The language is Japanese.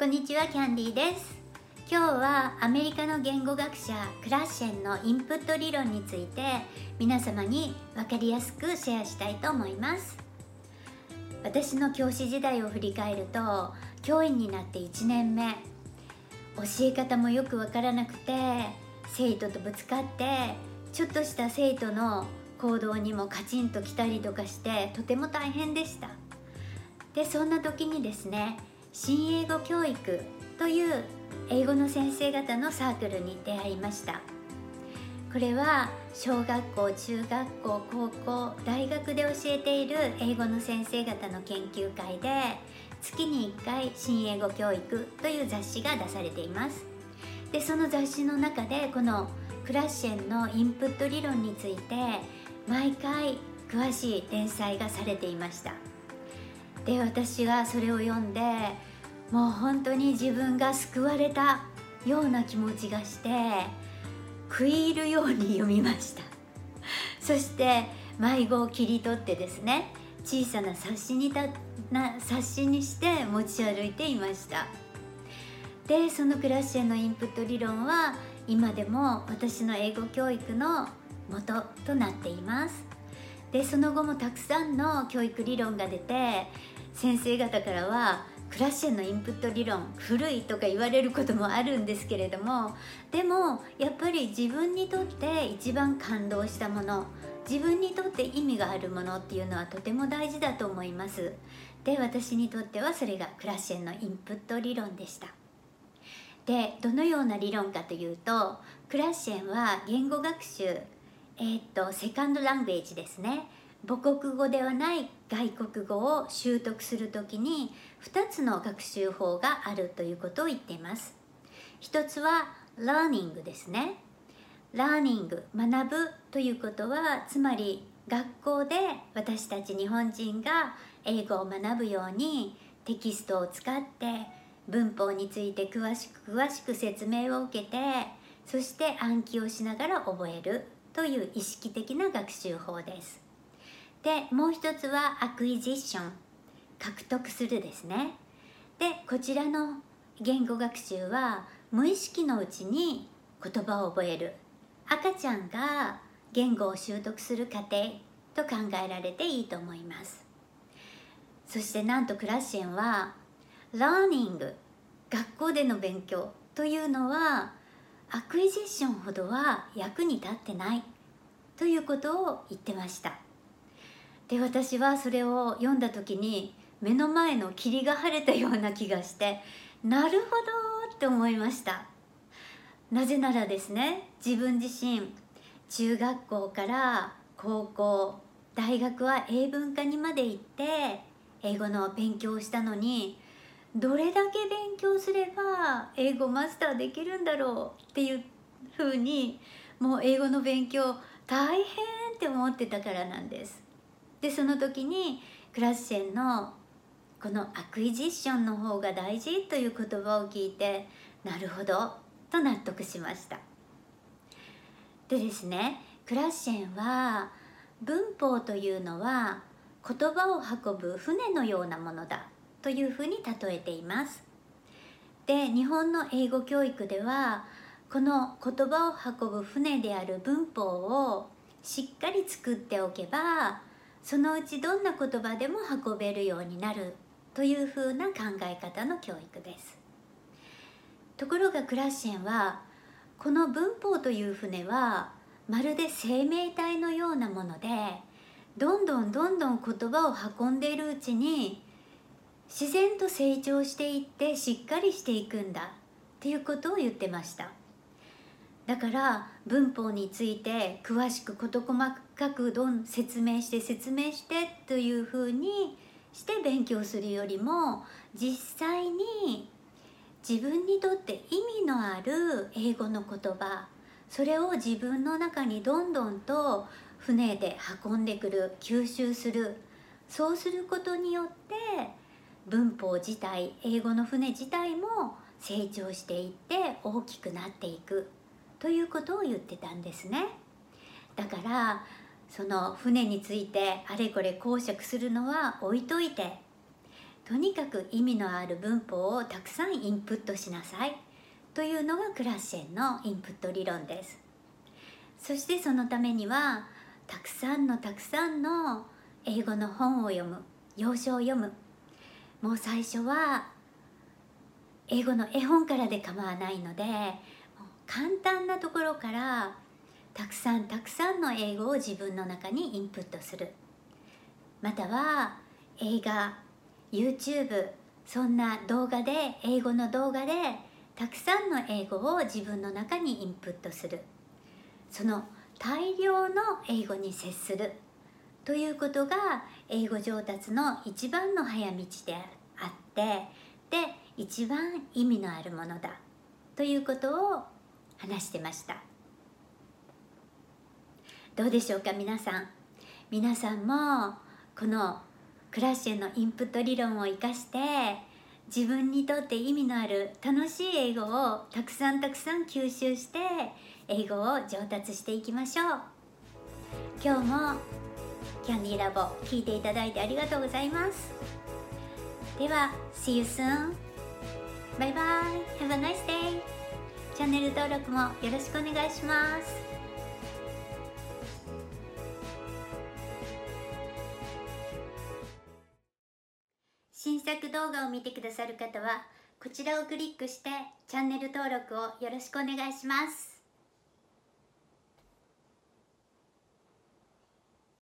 こんにちはキャンディーです。今日はアメリカの言語学者クラッシェンのインプット理論について皆様に分かりやすくシェアしたいと思います。私の教師時代を振り返ると教員になって1年目。教え方もよく分からなくて生徒とぶつかってちょっとした生徒の行動にもカチンときたりとかしてとても大変でした。でそんな時にですね新英語教育という英語の先生方のサークルに出会いました。これは小学校中学校高校大学で教えている英語の先生方の研究会で月に1回新英語教育という雑誌が出されています。でその雑誌の中でこのクラッシェンのインプット理論について毎回詳しい連載がされていました。で私はそれを読んでもう本当に自分が救われたような気持ちがして食い入るように読みました。そして迷子を切り取ってですね小さな冊子にたな冊子にして持ち歩いていました。でそのクラッシェのインプット理論は今でも私の英語教育の元となっています。でその後もたくさんの教育理論が出て先生方からはクラッシェンのインプット理論古いとか言われることもあるんですけれどもでもやっぱり自分にとって一番感動したもの自分にとって意味があるものっていうのはとても大事だと思います。で私にとってはそれがクラッシェンのインプット理論でした。でどのような理論かというとクラッシェンは言語学習えー、っとセカンドラングエージですね。母国語ではない外国語を習得する時に2つの学習法があるということを言っています。一つは learning ですね。learning 学ぶということはつまり学校で私たち日本人が英語を学ぶようにテキストを使って文法について詳しく詳しく説明を受けてそして暗記をしながら覚えるという意識的な学習法です。でもう一つはアクイジッション。獲得するですね。でこちらの言語学習は無意識のうちに言葉を覚える。赤ちゃんが言語を習得する過程と考えられていいと思います。そしてなんとクラッシェンは learning 学校での勉強というのはアクイジッションほどは役に立ってないということを言ってました。で私はそれを読んだ時に目の前の霧が晴れたような気がしてなるほどって思いました。なぜならですね自分自身中学校から高校大学は英文科にまで行って英語の勉強をしたのにどれだけ勉強すれば英語マスターできるんだろうっていうふうにもう英語の勉強大変って思ってたからなんです。でその時にクラッシェンのこのアクイジッションの方が大事という言葉を聞いてなるほどと納得しました。でですねクラッシェンは文法というのは言葉を運ぶ船のようなものだというふうに例えています。で日本の英語教育ではこの言葉を運ぶ船である文法をしっかり作っておけばそのうちどんな言葉でも運べるようになるというふうな考え方の教育です。ところがクラッシェンはこの文法という船はまるで生命体のようなものでどんどんどんどん言葉を運んでいるうちに自然と成長していってしっかりしていくんだっていうことを言ってました。だから文法について詳しく事細かくどん説明して説明してというふうにして勉強するよりも実際に自分にとって意味のある英語の言葉それを自分の中にどんどんと船で運んでくる吸収するそうすることによって文法自体英語の船自体も成長していって大きくなっていく。ということを言ってたんですね。だからその船についてあれこれ講釈するのは置いといてとにかく意味のある文法をたくさんインプットしなさいというのがクラッシェンのインプット理論です。そしてそのためにはたくさんのたくさんの英語の本を読む要所を読む。もう最初は英語の絵本からで構わないので簡単なところからたくさんたくさんの英語を自分の中にインプットする。または映画 YouTube そんな動画で英語の動画でたくさんの英語を自分の中にインプットする。その大量の英語に接する。ということが英語上達の一番の早道であってで一番意味のあるものだ。ということを話してました。どうでしょうか皆さん。皆さんもこのクラッシェのインプット理論を生かして自分にとって意味のある楽しい英語をたくさんたくさん吸収して英語を上達していきましょう。今日もキャンディーラボ聞いていただいてありがとうございます。では See you soon! バイバイ。Have a nice day! チャンネル登録もよろしくお願いします。新作動画を見てくださる方はこちらをクリックしてチャンネル登録をよろしくお願いします。